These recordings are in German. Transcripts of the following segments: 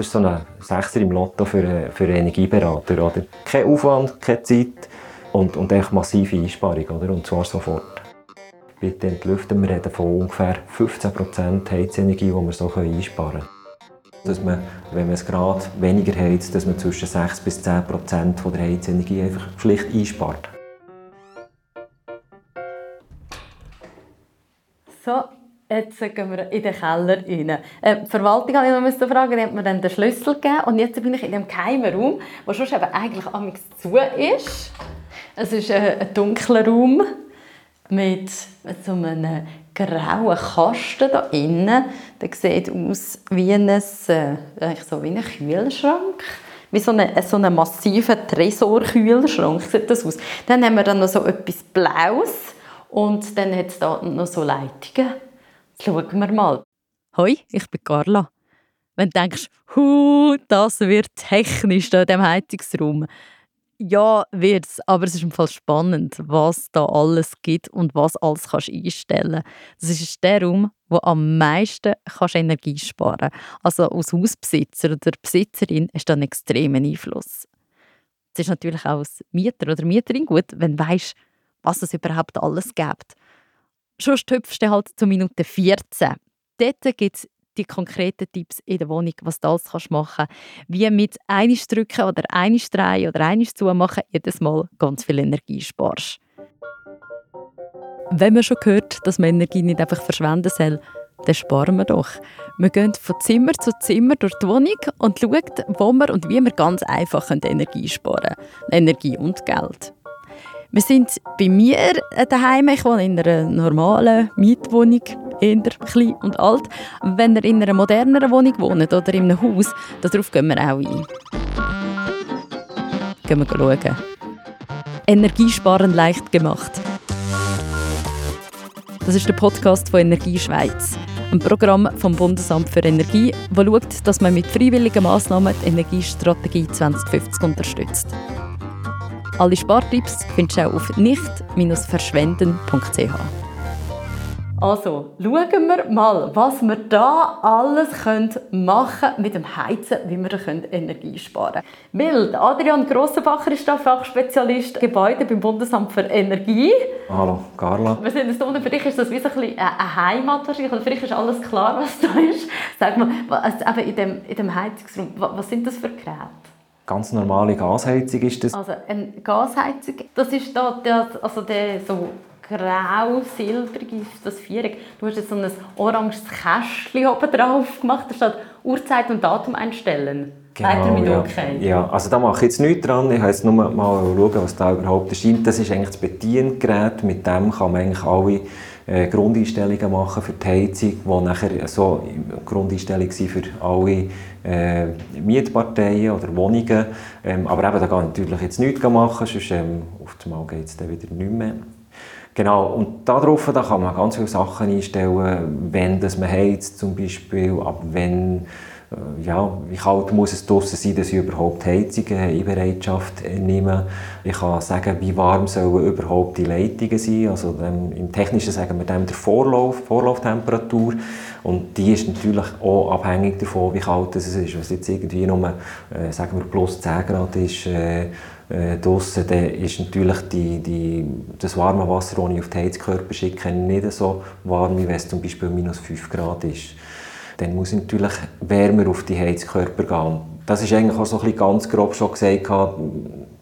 Das ist so ein Sechser im Lotto für, für einen Energieberater. Oder? Kein Aufwand, keine Zeit und, und echt massive Einsparung. Oder? Und zwar sofort. Bitte entlüften, wir reden von ungefähr 15% Heizenergie, die wir so einsparen können. Dass man, wenn man es gerade weniger heizt, dass man zwischen 6 bis 10% von der Heizenergie einfach schlicht einspart. So, jetzt gehen wir in den Keller rein. Äh, die Verwaltung habe ich noch fragen, die hat mir dann den Schlüssel gegeben und jetzt bin ich in dem geheimen Raum, der schon eben eigentlich amigs zu ist. Es ist äh, ein dunkler Raum mit so einem grauen Kasten da innen. Der sieht aus wie ein, äh, so wie ein Kühlschrank. Wie so ein so eine massiver Tresorkühlschrank sieht das aus. Dann haben wir dann noch so etwas Blaues und dann hat es da noch so Leitungen. Schauen wir mal. Hoi, ich bin Carla. Wenn du denkst, hu, das wird technisch in diesem Heizungsraum, ja, wird es, aber es ist im Fall spannend, was da alles gibt und was alles kannst einstellen. Das ist der Raum, wo am meisten kannst Energie sparen. Also als Hausbesitzer oder Besitzerin hast du einen extremen Einfluss. Es ist natürlich auch als Mieter oder Mieterin gut, wenn du weißt, was es überhaupt alles gibt. Schon hüpfst du halt zu Minute 14. Dort gibt es die konkreten Tipps in der Wohnung, was du alles kannst machen kannst. Wie mit einiges drücken oder einiges drehen oder einiges zumachen jedes Mal ganz viel Energie sparst. Wenn man schon gehört, dass man Energie nicht einfach verschwenden soll, dann sparen wir doch. Wir gehen von Zimmer zu Zimmer durch die Wohnung und schauen, wo wir und wie wir ganz einfach Energie sparen können. Energie und Geld. Wir sind bei mir daheim. Ich wohne in einer normalen Mietwohnung, eher klein und alt. Wenn ihr in einer moderneren Wohnung wohnt oder in einem Haus, darauf gehen wir auch ein. Gehen wir schauen. Energiesparen leicht gemacht. Das ist der Podcast von Energie Schweiz, ein Programm vom Bundesamt für Energie, das schaut, dass man mit freiwilligen Massnahmen die Energiestrategie 2050 unterstützt. Alle Spartipps findest du auch auf nicht-verschwenden.ch. Also, schauen wir mal, was wir da alles machen können mit dem Heizen, wie wir Energie sparen können. Weil Adrian Grossenbacher ist da Fachspezialist Gebäude beim Bundesamt für Energie. Hallo, Carla. Wir sind das Für dich ist das wie so ein eine Heimat wahrscheinlich. Oder für dich ist alles klar, was da ist. Sag mal, also in dem, in dem Heizungsraum, was sind das für Geräte? Ganz normale Gasheizung ist das. Also eine Gasheizung, das ist da, der, also der so grau-silbrig das Viereck. Du hast jetzt so ein oranges Kästchen oben drauf gemacht, da steht Uhrzeit und Datum einstellen. Genau, mit ja. Okay. ja, also da mache ich jetzt nichts dran. Ich habe jetzt nur mal schauen, was da überhaupt erscheint. Das ist eigentlich das Bediengerät. Mit dem kann man eigentlich alle äh, Grundeinstellungen machen für die Heizung, die nachher so Grundeinstellungen sind für alle äh, Mietparteien oder Wohnungen. Ähm, aber eben, da kann ich natürlich jetzt nichts machen, sonst ähm, auf einmal geht es dann wieder nicht mehr. Genau, und darauf da kann man ganz viele Sachen einstellen, wenn das man heizt zum Beispiel, ab wenn ja, wie kalt muss es draußen sein, dass ich überhaupt Heizungen in Bereitschaft nehme. Ich kann sagen, wie warm sollen überhaupt die Leitungen sein. Also dem, im Technischen sagen wir dem der Vorlauf, Vorlauftemperatur. Und die ist natürlich auch abhängig davon, wie kalt es ist. Wenn es jetzt irgendwie nur, äh, sagen wir, plus 10 Grad ist, äh, äh, draussen, dann ist natürlich die, die, das warme Wasser, das ich auf die Heizkörper schicke, nicht so warm, wie wenn es zum Beispiel minus 5 Grad ist dann muss ich natürlich wärmer auf die Heizkörper gehen. Das ist eigentlich auch so ein bisschen ganz grob schon gesagt,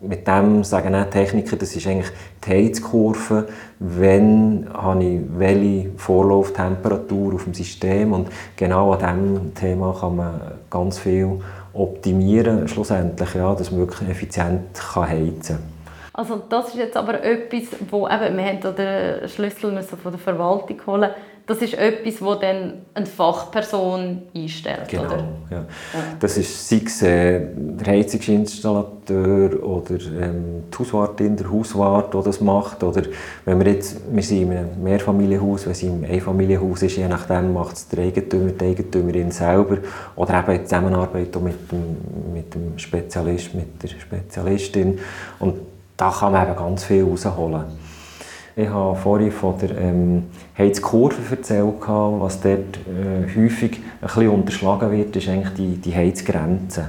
mit dem sagen auch Techniker, das ist eigentlich die Heizkurve, wenn habe ich welche Vorlauftemperatur auf dem System und genau an diesem Thema kann man ganz viel optimieren, schlussendlich, ja, dass man wirklich effizient kann heizen kann. Also das ist jetzt aber etwas, wo eben, wir haben den Schlüssel von der Verwaltung holen das ist etwas, das dann eine Fachperson einstellt, genau, oder? Ja. ja. Das ist sei es äh, der Heizungsinstallateur oder ähm, die Hauswartin, der Hauswart, der das macht. Oder wenn wir jetzt, wir sind in einem Mehrfamilienhaus, wenn es im Einfamilienhaus ist, je nachdem macht es der Eigentümer, die Eigentümerin selber. Oder eben in Zusammenarbeit mit dem, mit dem Spezialist, mit der Spezialistin. Und da kann man eben ganz viel rausholen. Ich habe vorhin von der ähm, Heizkurve erzählt, was dort äh, häufig ein bisschen unterschlagen wird, ist eigentlich die, die Heizgrenze.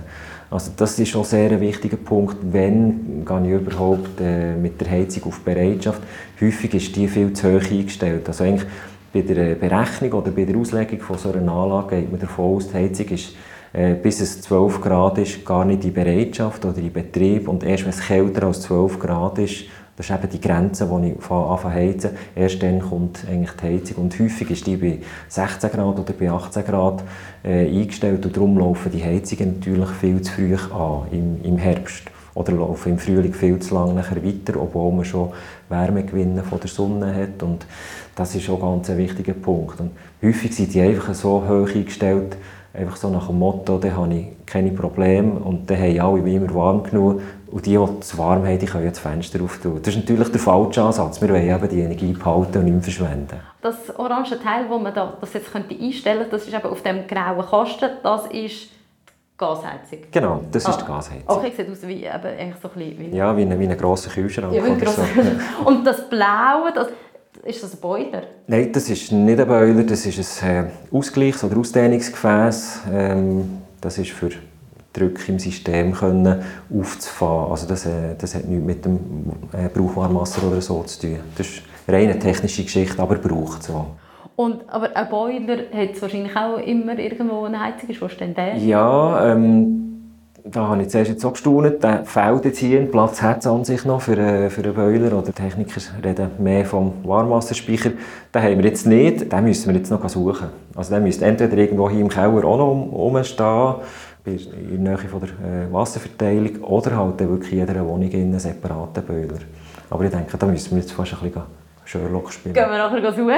Also das ist schon sehr ein wichtiger Punkt, wenn gehe ich überhaupt äh, mit der Heizung auf Bereitschaft. Häufig ist die viel zu hoch eingestellt. Also eigentlich bei der Berechnung oder bei der Auslegung von so einer Anlage geht man davon aus, die Heizung ist äh, bis es 12 Grad ist, gar nicht in Bereitschaft oder in Betrieb. Und erst wenn es kälter als 12 Grad ist, das ist eben die Grenze, wo ich anfange zu heizen. Erst dann kommt eigentlich die Heizung. Und häufig ist die bei 16 Grad oder bei 18 Grad äh, eingestellt. Und darum laufen die Heizungen natürlich viel zu früh an im, im Herbst. Oder laufen im Frühling viel zu lange nachher weiter, obwohl man schon Wärmegewinne von der Sonne hat. Und das ist auch ganz ein wichtiger Punkt. Und häufig sind die einfach so hoch eingestellt, einfach so nach dem Motto, dann habe ich keine Probleme und dann haben alle immer warm genug und die, die es warm haben, die können ja das Fenster auftun. Das ist natürlich der falsche Ansatz. Wir wollen eben die Energie behalten und nicht mehr verschwenden. Das orange Teil, das man da, das jetzt könnte einstellen könnte, das ist eben auf dem grauen Kasten, das ist Gasheizung. Genau, das ah. ist die Gasheizung. Okay, sieht aus wie, eben, eigentlich so ein bisschen, wie ja, wie ein, wie ein grosser Kühlschrank. Ja, wie ein grosser so. Und das Blaue, das, ist das ein Boiler? Nein, das ist nicht ein Boiler, das ist ein äh, Ausgleichs- oder Ausdehnungsgefäß. Ähm, das ist für Druck im System können aufzufahren. Also das, äh, das hat nichts mit dem äh, Brauchwarmwasser oder so zu tun. Das ist eine reine technische Geschichte, aber braucht so. Und, aber ein Boiler hat wahrscheinlich auch immer irgendwo eine Heizung. Wo ist denn der? Ja, ähm, da habe ich zuerst jetzt auch gestaunt. Der fehlt jetzt hier. Platz hat es an sich noch für, äh, für einen Boiler. Oder Techniker reden mehr vom Warmwasserspeicher. Den haben wir jetzt nicht. Den müssen wir jetzt noch suchen. Also der müsste entweder irgendwo hier im Keller auch noch rumstehen, in der Nähe von der äh, Wasserverteilung, oder halt wirklich in jeder Wohnung einen separaten Boiler. Aber ich denke, da müssen wir jetzt fast ein bisschen Sherlock spielen. Gehen wir nachher suchen.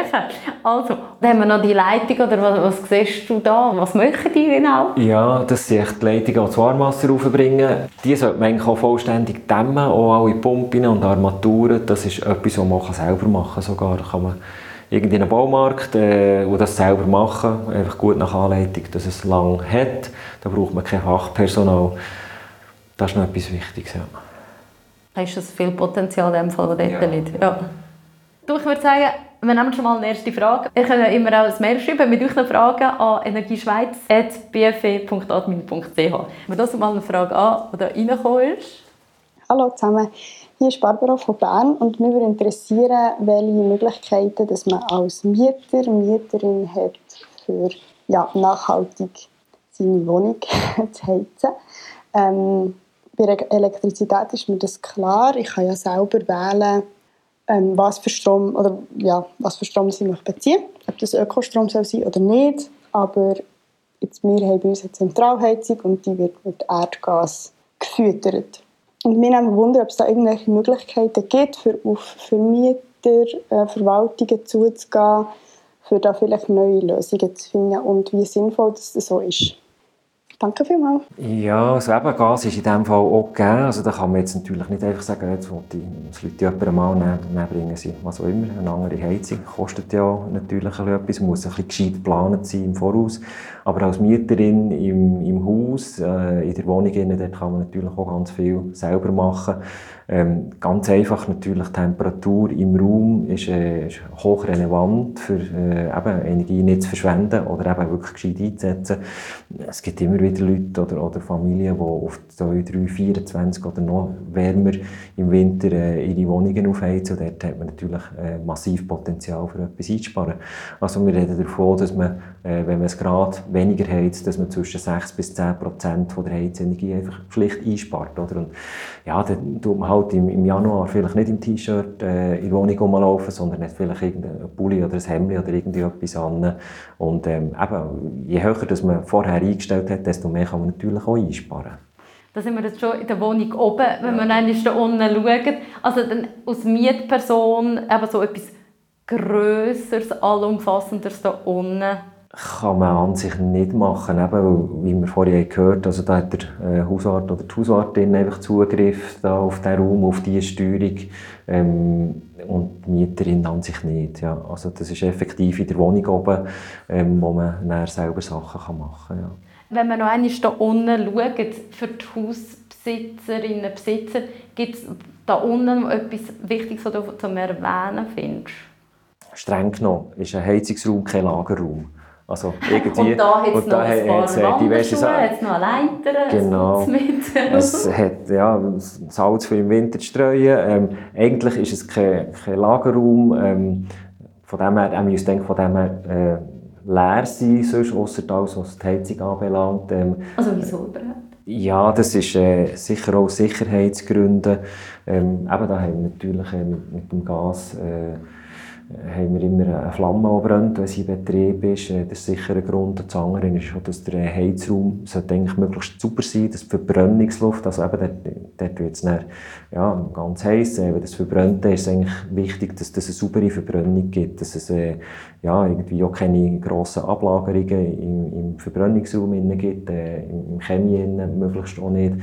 Also, dann haben wir noch die Leitung, oder was, was siehst du da? Was möchten die genau? Ja, das sind die Leitungen, die das Warmwasser raufbringen. Die sollte man eigentlich auch vollständig dämmen, auch alle Pumpen und Armaturen. Das ist etwas, was man selber machen kann. Sogar kann man irgendwie in einen Baumarkt äh, und das selber machen, einfach gut nach Anleitung, dass es lang hat. Da braucht man kein Fachpersonal. Das ist noch etwas Wichtiges, ja. Hast du viel Potenzial in dem Fall, das dort ja. liegt? Ja. Du, ich würde sagen, wir nehmen schon mal eine erste Frage. Ihr könnt immer auch ein Mail schreiben mit euren Fragen an energieschweiz.bfe.admin.ch. Wir lassen mal eine Frage an, die da reingekommen ist. Hallo zusammen, hier ist Barbara von Bern und mich würde interessieren, welche Möglichkeiten dass man als Mieter, Mieterin hat, für ja, nachhaltig seine Wohnung zu heizen. Ähm, bei Elektrizität ist mir das klar. Ich kann ja selber wählen, ähm, was für Strom oder ja, was für Strom sie möchte beziehen, ob das Ökostrom soll sein oder nicht. Aber jetzt, wir haben bei uns eine Zentralheizung und die wird mit Erdgas gefüttert. Und wir haben Wunder, ob es da irgendwelche Möglichkeiten gibt, für auf Vermieter, äh, Verwaltungen zuzugehen, für da vielleicht neue Lösungen zu finden und wie sinnvoll das so ist. Danke vielmals. Ja, das also Gas ist in diesem Fall auch gegeben. Also da kann man jetzt natürlich nicht einfach sagen, jetzt will die, Leute jemandem mal nehmen, bringen sie was auch immer. Eine andere Heizung kostet ja natürlich etwas, muss ein bisschen gescheit geplant sein im Voraus. Aber als Mieterin im, im Haus, äh, in der Wohnung, dort kann man natürlich auch ganz viel selber machen. Ähm, ganz einfach natürlich Temperatur im Raum ist, äh, ist hochrelevant für äh, eben Energie nicht zu verschwenden oder eben wirklich gescheit einzusetzen. Es gibt immer wieder Leute oder, oder Familien, die auf 2, 3, 24 oder noch wärmer im Winter äh, ihre Wohnungen aufheizen und dort hat man natürlich äh, massiv Potenzial für etwas einzusparen. Also wir reden davon, dass man, äh, wenn man es gerade weniger heizt, dass man zwischen 6 bis 10 Prozent der Heizenergie einfach schlicht einspart. Oder? Und ja, dann tut man halt halt im, im Januar vielleicht nicht im T-Shirt äh, in die Wohnung rumlaufen, sondern hat vielleicht irgendein Pulli oder ein Hemd oder irgendwie etwas an. Und ähm, eben, je höher das man vorher eingestellt hat, desto mehr kann man natürlich auch einsparen. Da sind wir jetzt schon in der Wohnung oben, wenn ja. wir dann da unten schauen. Also dann als Mietperson eben so etwas Größeres, Allumfassenderes da unten kann man an sich nicht machen, eben, wie wir vorhin gehört haben, also da hat der äh, Hausart oder die Hauswartin einfach Zugriff da auf den Raum, auf diese Steuerung ähm, und die Mieterin an sich nicht. Ja. Also das ist effektiv in der Wohnung oben, ähm, wo man selber Sachen kann machen kann. Ja. Wenn man noch einmal hier unten schaut, für die Haus Hausbesitzerinnen, Besitzer, gibt es da unten etwas Wichtiges, was du zum Erwähnen findest? Streng genommen ist ein Heizungsraum kein Lagerraum. Also irgendwie, und da hat es noch ein paar diverse Sachen. Es noch eine Leiter, genau. es hat ja, Salz für im Winter zu streuen. Ähm, eigentlich ist es kein, kein Lagerraum. Ähm, von dem her, ähm, ich denke, von dem her äh, leer sein, sonst, ausser alles, was die Heizung anbelangt. Ähm, also wieso überhaupt? Ja, das ist äh, sicher auch Sicherheitsgründe. Ähm, eben, da haben wir natürlich äh, mit, mit, dem Gas äh, haben wir immer eine Flamme, die brennt, wenn sie in Betrieb ist. Äh, das ist sicher ein Grund. Das andere ist auch, dass der Heizraum eigentlich möglichst sauber sein dass die Verbrennungsluft, also eben dort, dort wird es dann, ja, ganz heiß, äh, wenn das verbrennt ist es eigentlich wichtig, dass es eine saubere Verbrennung gibt, dass es äh, ja, irgendwie auch keine grossen Ablagerungen im, im Verbrennungsraum gibt, äh, im Chemie möglichst auch nicht.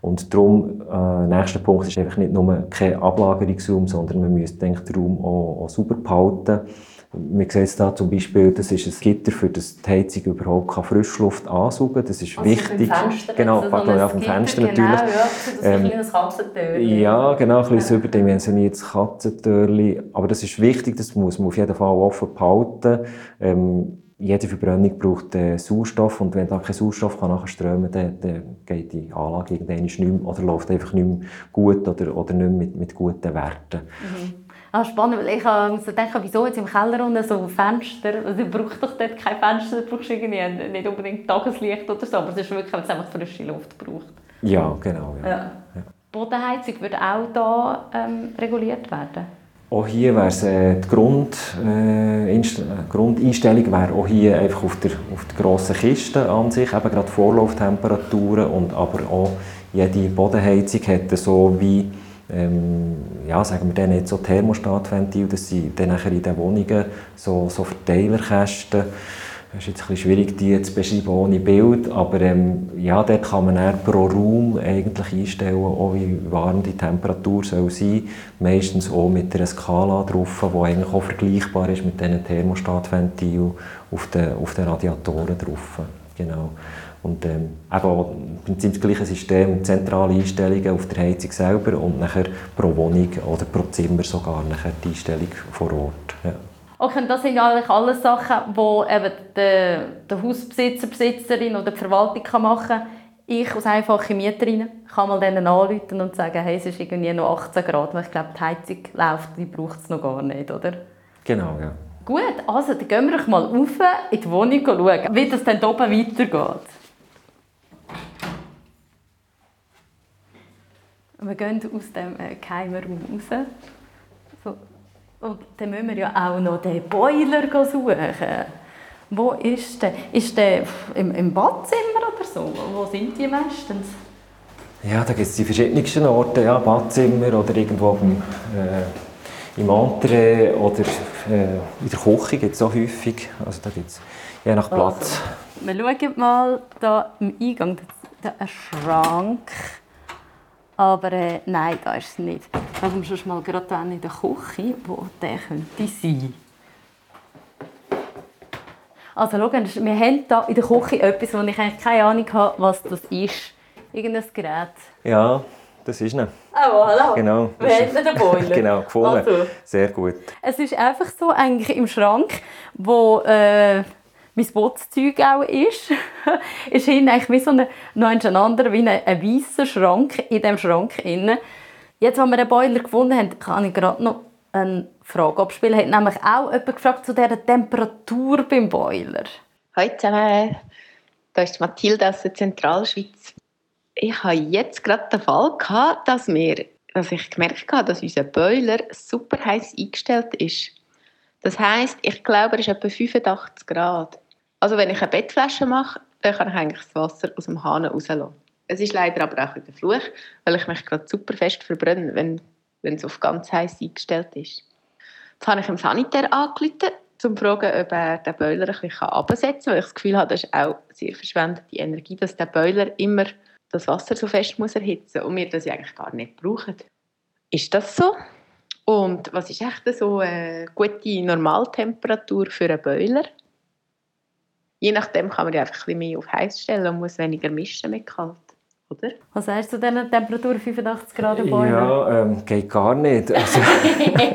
Und darum, äh, nächster Punkt ist einfach nicht nur kein Ablagerungsraum, sondern man müsste den Raum auch, auch sauber behalten. Wir sehen es da zum Beispiel, das ist ein Gitter, für das die Heizung überhaupt kann Frischluft ansaugen kann. Das ist also wichtig. Fenster genau, pardon, ja, vom Fenster natürlich. Genau, ja, das ist ähm, ein. Ja, genau, ein bisschen ja. überdimensioniertes Katzentürchen. Aber das ist wichtig, das muss man auf jeden Fall offen behalten. Ähm, jede Verbrennung braucht äh, Sauerstoff und wenn da kein Sauerstoff kann nachher strömen kann, dann, dann geht die Anlage irgendwann nicht mehr oder läuft einfach nicht mehr gut oder, oder nicht mehr mit, mit guten Werten. Mhm. Ah, spannend, weil ich habe so gedacht, wieso jetzt im Keller unten so Fenster, also du brauchst doch dort kein Fenster, du brauchst irgendwie nicht unbedingt Tageslicht oder so, aber es ist wirklich, wenn es einfach frische Luft braucht. Ja, genau. Ja. Ja. Ja. Bodenheizung würde auch da ähm, reguliert werden? Auch hier wäre es äh, die Grund, äh, Grundeinstellung wäre auch hier einfach auf der, auf der grossen Kiste an sich, eben gerade Vorlauftemperaturen und aber auch jede Bodenheizung hat so wie ähm, ja, sagen wir dann nicht so Thermostatventil, das sind dann nachher in den Wohnungen so, so Verteilerkästen, es ist jetzt ein bisschen schwierig, die zu beschreiben ohne Bild, aber ähm, ja, dort kann man dann pro Raum eigentlich einstellen, auch wie warm die Temperatur soll sein Meistens auch mit einer Skala drauf, die eigentlich auch vergleichbar ist mit diesen Thermostatventilen auf den, auf den Radiatoren drauf. Genau. Und ähm, eben im Prinzip das gleiche System, zentrale Einstellungen auf der Heizung selber und nachher pro Wohnung oder pro Zimmer sogar nachher die Einstellung vor Ort. Ja. Okay, das sind eigentlich alles Sachen, die eben der, der Hausbesitzer, Besitzerin oder die Verwaltung kann machen kann. Ich als einfache Mieterin kann mal denen anrufen und sagen, hey, es ist irgendwie noch 18 Grad, weil ich glaube, die Heizung läuft, die braucht es noch gar nicht, oder? Genau, ja. Gut, also dann gehen wir mal rauf in die Wohnung schauen, wie das dann oben weitergeht. Wir gehen aus dem äh, geheimen Raum raus. So, und dann müssen wir ja auch noch den Boiler suchen. Wo ist der? Ist der im, im Badzimmer oder so? Wo sind die meistens? Ja, da gibt es die verschiedensten Orte, ja, Badzimmer oder irgendwo im, äh, im Entree oder äh, in der Küche gibt es auch häufig. Also da gibt es je nach Platz. Also, wir schauen mal da im Eingang, da ist ein Schrank. Aber äh, nein, das ist es nicht. Schauen wir schon mal gerade in der Küche, wo der könnte sein. Also schau, wir haben hier in der Küche etwas, wo ich eigentlich keine Ahnung habe, was das ist. Irgendein Gerät. Ja, das ist es. Ah, voilà. Genau. Wir haben den Boiler. genau, gefunden. Also, Sehr gut. Es ist einfach so eigentlich im Schrank, wo... Äh, mein Putzzeug auch ist, ist hinten eigentlich wie so ein, noch ein anderer, wie ein, ein weißer Schrank in diesem Schrank innen. Jetzt, als wir den Boiler gefunden haben, kann ich gerade noch eine Frage abspielen. Hat nämlich auch jemand gefragt zu dieser Temperatur beim Boiler. Hallo zusammen, da ist Mathilde aus der Zentralschweiz. Ich hatte jetzt gerade den Fall, gehabt, dass, wir, dass ich gemerkt habe, dass unser Boiler super heiß eingestellt ist. Das heisst, ich glaube, er ist etwa 85 Grad. Also wenn ich eine Bettflasche mache, dann kann ich eigentlich das Wasser aus dem Hahn rauslassen. Es ist leider aber auch ein Fluch, weil ich mich gerade super fest verbrenne, wenn, wenn es auf ganz heiß eingestellt ist. Jetzt habe ich im Sanitär angerufen, um zu fragen, ob er den Boiler ein bisschen absetzen kann, weil ich das Gefühl habe, das ist auch sehr verschwendete Energie, dass der Boiler immer das Wasser so fest muss erhitzen muss und wir das eigentlich gar nicht brauchen. Ist das so? Und was ist echt so eine gute Normaltemperatur für einen Boiler? Je nachdem kann man ja einfach ein bisschen mehr auf heiß stellen und muss weniger mischen mit kalt. oder? Was sagst du denn Temperatur 85 Grad Bäume? Ja, ähm, geht gar nicht. Also,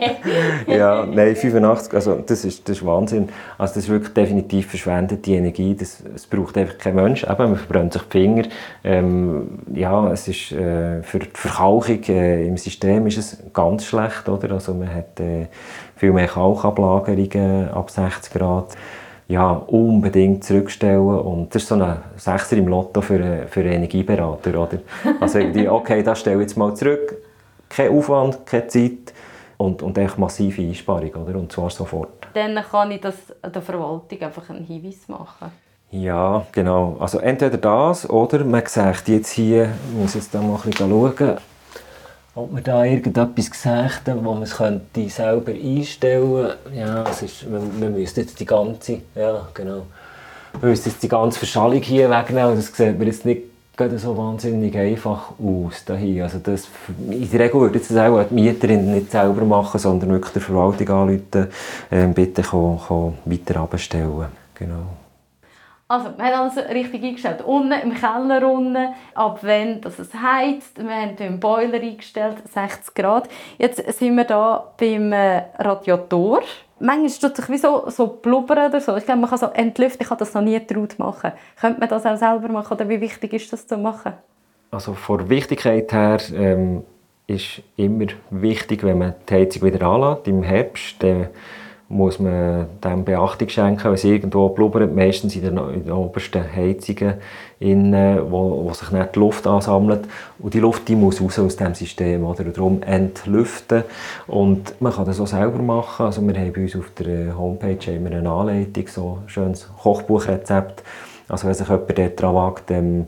ja, nein, 85, also das ist, das ist Wahnsinn. Also das ist wirklich definitiv verschwendete Energie. Das, es braucht einfach kein Mensch. Eben, man verbrennt sich die Finger. Ähm, ja, es ist äh, für die Verkalkung äh, im System ist es ganz schlecht, oder? Also man hat äh, viel mehr Kalkablagerungen ab 60 Grad ja, unbedingt zurückstellen. Und das ist so ein Sechser im Lotto für, für einen Energieberater. Oder? Also irgendwie, okay, das stelle ich jetzt mal zurück. Kein Aufwand, keine Zeit und, und echt massive Einsparung. Oder? Und zwar sofort. Dann kann ich das der Verwaltung einfach einen Hinweis machen. Ja, genau. Also entweder das oder man sagt jetzt hier, ich muss jetzt da mal ein bisschen schauen, ob wir da irgendetwas gesagt haben, wo man es könnte selber einstellen. Ja, es ist, man, man müsste jetzt die ganze, ja genau, man müsste jetzt die ganze Verschallung hier wegnehmen. Das sieht mir jetzt nicht so wahnsinnig einfach aus. Hier. Also das, in der Regel würde das auch die Mieterin nicht selber machen, sondern wirklich der Verwaltung anrufen, äh, bitte kann, kann weiter abstellen. Genau. Also, wir haben alles richtig eingestellt. Unten im Keller, unten, ab wenn dass es heizt. Wir haben den Boiler eingestellt, 60 Grad. Jetzt sind wir hier beim äh, Radiator. Manchmal tut sich wie so, so blubbern oder so. Ich glaube, man kann so entlüften. Ich habe das noch nie getraut machen. Könnte man das auch selber machen oder wie wichtig ist das zu machen? Also von Wichtigkeit her ähm, ist immer wichtig, wenn man die Heizung wieder anlässt im Herbst. Äh, muss man dem Beachtung schenken, wenn es irgendwo blubbert, meistens in den, in den obersten Heizungen, in, wo, wo sich nicht die Luft ansammelt. Und die Luft die muss raus aus dem System, oder? Darum entlüften. Und man kann das auch selber machen. Also wir haben bei uns auf der Homepage immer eine Anleitung, so ein schönes Kochbuchrezept. Also wenn sich jemand daran wagt, ähm,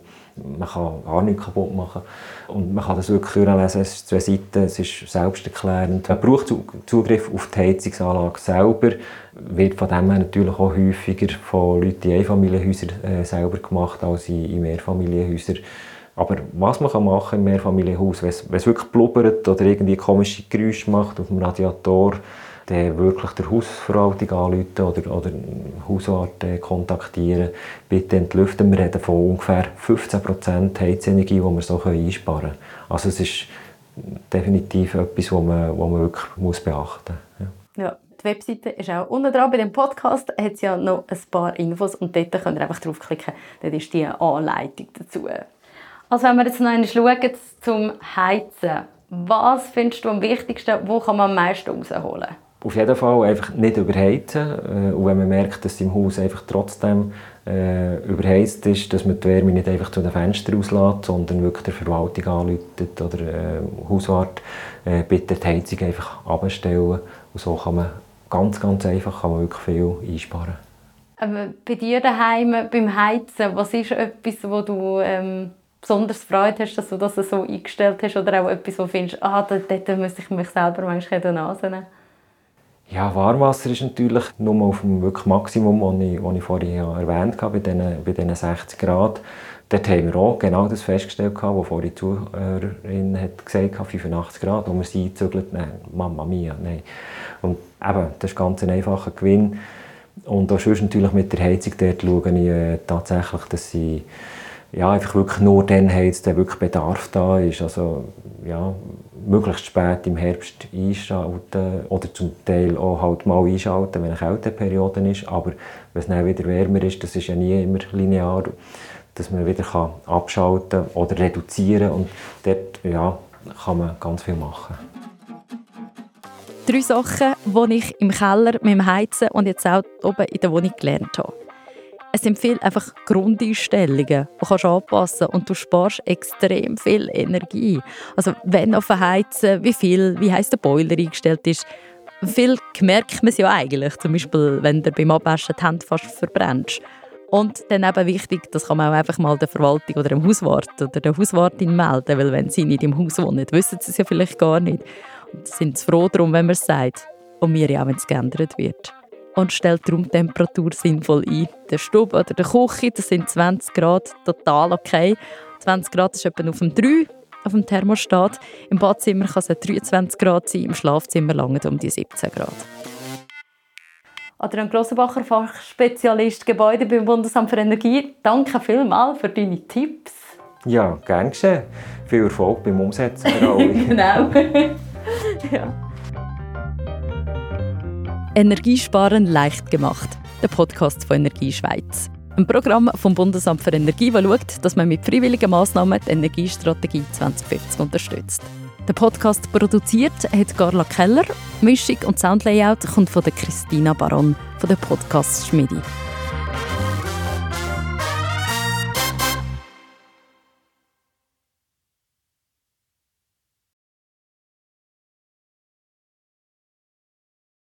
man kann gar nichts kaputt machen. Und man kann das wirklich lesen. Es ist zwei Seiten, es ist selbsterklärend. Man braucht Zugriff auf die Heizungsanlage selber. Wird von dem her natürlich auch häufiger von Leuten in Einfamilienhäusern äh, selber gemacht als in, in Mehrfamilienhäusern. Aber was man kann machen im Mehrfamilienhaus, wenn es wirklich blubbert oder irgendwie komische Geräusche macht auf dem Radiator, dann wirklich der Hausverwaltung anrufen oder, oder Hausart äh, kontaktieren. Bitte entlüften. Wir reden von ungefähr 15% Heizenergie, die wir so einsparen können. Also es ist definitiv etwas, was man, man wirklich muss beachten muss. Ja. ja. Die Webseite ist auch unten dran. Bei dem Podcast hat es ja noch ein paar Infos und dort könnt ihr einfach draufklicken. Dort ist die Anleitung dazu. Also wenn wir jetzt noch einmal schauen zum Heizen. Was findest du am wichtigsten? Wo kann man am meisten rausholen? Auf jeden Fall einfach nicht überheizen. Äh, und wenn man merkt, dass im Haus einfach trotzdem äh, überheizt ist, dass man die Wärme nicht einfach zu den Fenstern auslässt, sondern wirklich der Verwaltung anruft oder äh, Hauswart, äh, bitte die Heizung einfach abstellen. Und so kann man ganz, ganz einfach kann man wirklich viel einsparen. Aber bei dir daheim beim Heizen, was ist etwas, wo du ähm, besonders Freude hast, dass du das so eingestellt hast oder auch etwas, wo du findest, ah, dort, dort müsste ich mich selber manchmal in die Nase nehmen? Ja, Warmwasser ist natürlich nur auf dem wirklich Maximum, das ich, ich vorhin erwähnt habe, bei diesen, bei diesen 60 Grad. Dort haben wir auch genau das festgestellt, was vorhin die Zuhörerin hat gesagt hat, 85 Grad, wo wir sie eingezügelt Nein, Mama mia, nein. Und eben, das ist ganz ein einfacher Gewinn. Und auch sonst natürlich mit der Heizung, dort schaue ich äh, tatsächlich, dass sie ja, einfach wirklich nur dann heizt, wenn wirklich Bedarf da ist. Also, ja, möglichst spät im Herbst einschalten oder zum Teil auch halt mal einschalten, wenn eine Kälteperiode ist. Aber wenn es dann wieder wärmer ist, das ist ja nie immer linear, dass man wieder kann abschalten oder reduzieren und dort ja, kann man ganz viel machen. Drei Sachen, die ich im Keller mit dem Heizen und jetzt auch oben in der Wohnung gelernt habe. Es viele einfach Grundeinstellungen, die kannst du anpassen und du sparst extrem viel Energie. Also wenn auf Heizen, wie viel, wie heißt der Boiler eingestellt ist, viel merkt man es ja eigentlich. Zum Beispiel, wenn du beim Abwaschen die Hände fast verbrennst. Und dann eben wichtig, das kann man auch einfach mal der Verwaltung oder dem Hauswart oder der Hauswartin melden, weil wenn sie nicht im Haus wohnen, wissen sie es ja vielleicht gar nicht. Und sind froh darum, wenn man es sagt. Und wir ja wenn es geändert wird und stellt die Raumtemperatur sinnvoll ein. Der Stub oder der Küche, das sind 20 Grad, total okay. 20 Grad ist etwa auf dem 3 auf dem Thermostat. Im Badzimmer kann es 23 Grad sein, im Schlafzimmer lange um die 17 Grad. Adrian Grossenbacher, Fachspezialist Gebäude beim Bundesamt für Energie. Danke vielmals für deine Tipps. Ja, gern geschehen. Viel Erfolg beim Umsetzen genau. ja. Energiesparen leicht gemacht. Der Podcast von Energie Schweiz. Ein Programm vom Bundesamt für Energie, das schaut, dass man mit freiwilligen Massnahmen die Energiestrategie 2050 unterstützt. Der Podcast produziert hat Carla Keller. Mischung und Soundlayout kommt von der Christina Baron von der Podcast Schmidi.